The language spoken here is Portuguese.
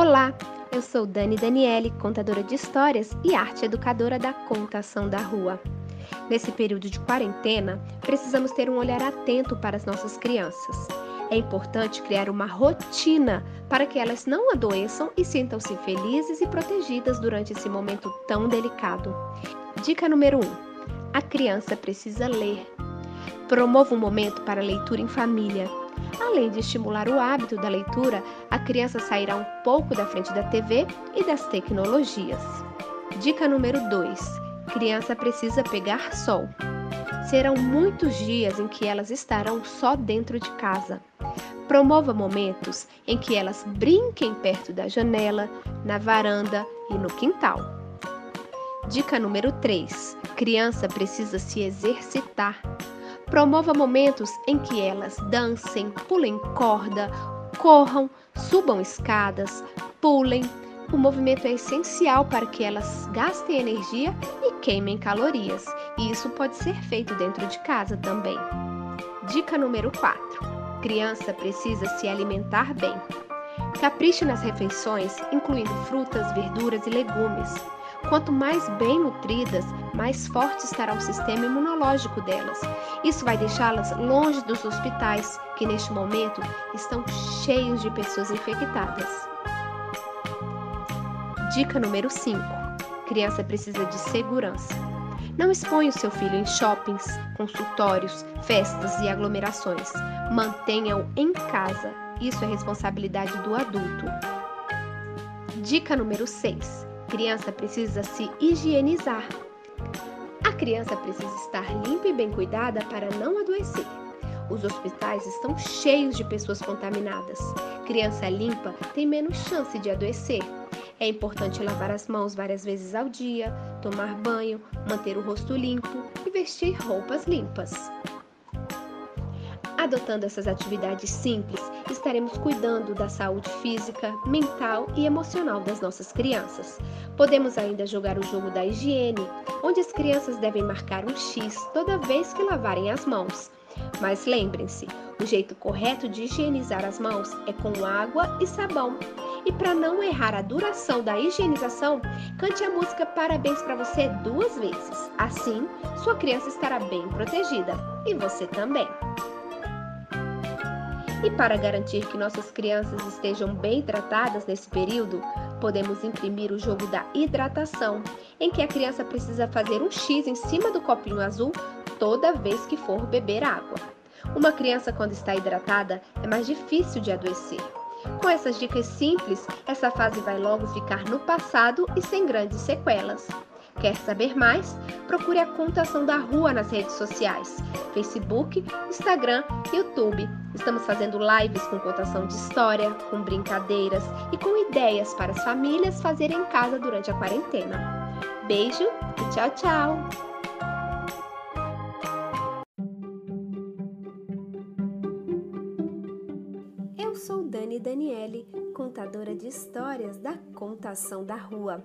Olá, eu sou Dani Daniele, contadora de histórias e arte educadora da Contação da Rua. Nesse período de quarentena, precisamos ter um olhar atento para as nossas crianças. É importante criar uma rotina para que elas não adoeçam e sintam-se felizes e protegidas durante esse momento tão delicado. Dica número 1: um, a criança precisa ler. Promova um momento para leitura em família. Além de estimular o hábito da leitura, a criança sairá um pouco da frente da TV e das tecnologias. Dica número 2: criança precisa pegar sol. Serão muitos dias em que elas estarão só dentro de casa. Promova momentos em que elas brinquem perto da janela, na varanda e no quintal. Dica número 3: criança precisa se exercitar. Promova momentos em que elas dancem, pulem corda, corram, subam escadas, pulem. O movimento é essencial para que elas gastem energia e queimem calorias, e isso pode ser feito dentro de casa também. Dica número 4: criança precisa se alimentar bem. Capriche nas refeições, incluindo frutas, verduras e legumes. Quanto mais bem nutridas, mais forte estará o sistema imunológico delas. Isso vai deixá-las longe dos hospitais, que neste momento estão cheios de pessoas infectadas. Dica número 5: Criança precisa de segurança. Não exponha o seu filho em shoppings, consultórios, festas e aglomerações. Mantenha-o em casa. Isso é responsabilidade do adulto. Dica número 6: criança precisa se higienizar. Criança precisa estar limpa e bem cuidada para não adoecer. Os hospitais estão cheios de pessoas contaminadas. Criança limpa tem menos chance de adoecer. É importante lavar as mãos várias vezes ao dia, tomar banho, manter o rosto limpo e vestir roupas limpas. Adotando essas atividades simples, estaremos cuidando da saúde física, mental e emocional das nossas crianças. Podemos ainda jogar o jogo da higiene, onde as crianças devem marcar um X toda vez que lavarem as mãos. Mas lembrem-se, o jeito correto de higienizar as mãos é com água e sabão. E para não errar a duração da higienização, cante a música Parabéns para você duas vezes. Assim, sua criança estará bem protegida e você também. E para garantir que nossas crianças estejam bem tratadas nesse período, podemos imprimir o jogo da hidratação, em que a criança precisa fazer um X em cima do copinho azul toda vez que for beber água. Uma criança, quando está hidratada, é mais difícil de adoecer. Com essas dicas simples, essa fase vai logo ficar no passado e sem grandes sequelas. Quer saber mais? Procure a Contação da Rua nas redes sociais: Facebook, Instagram, YouTube. Estamos fazendo lives com contação de história, com brincadeiras e com ideias para as famílias fazerem em casa durante a quarentena. Beijo e tchau, tchau! Eu sou Dani Daniele, contadora de histórias da Contação da Rua.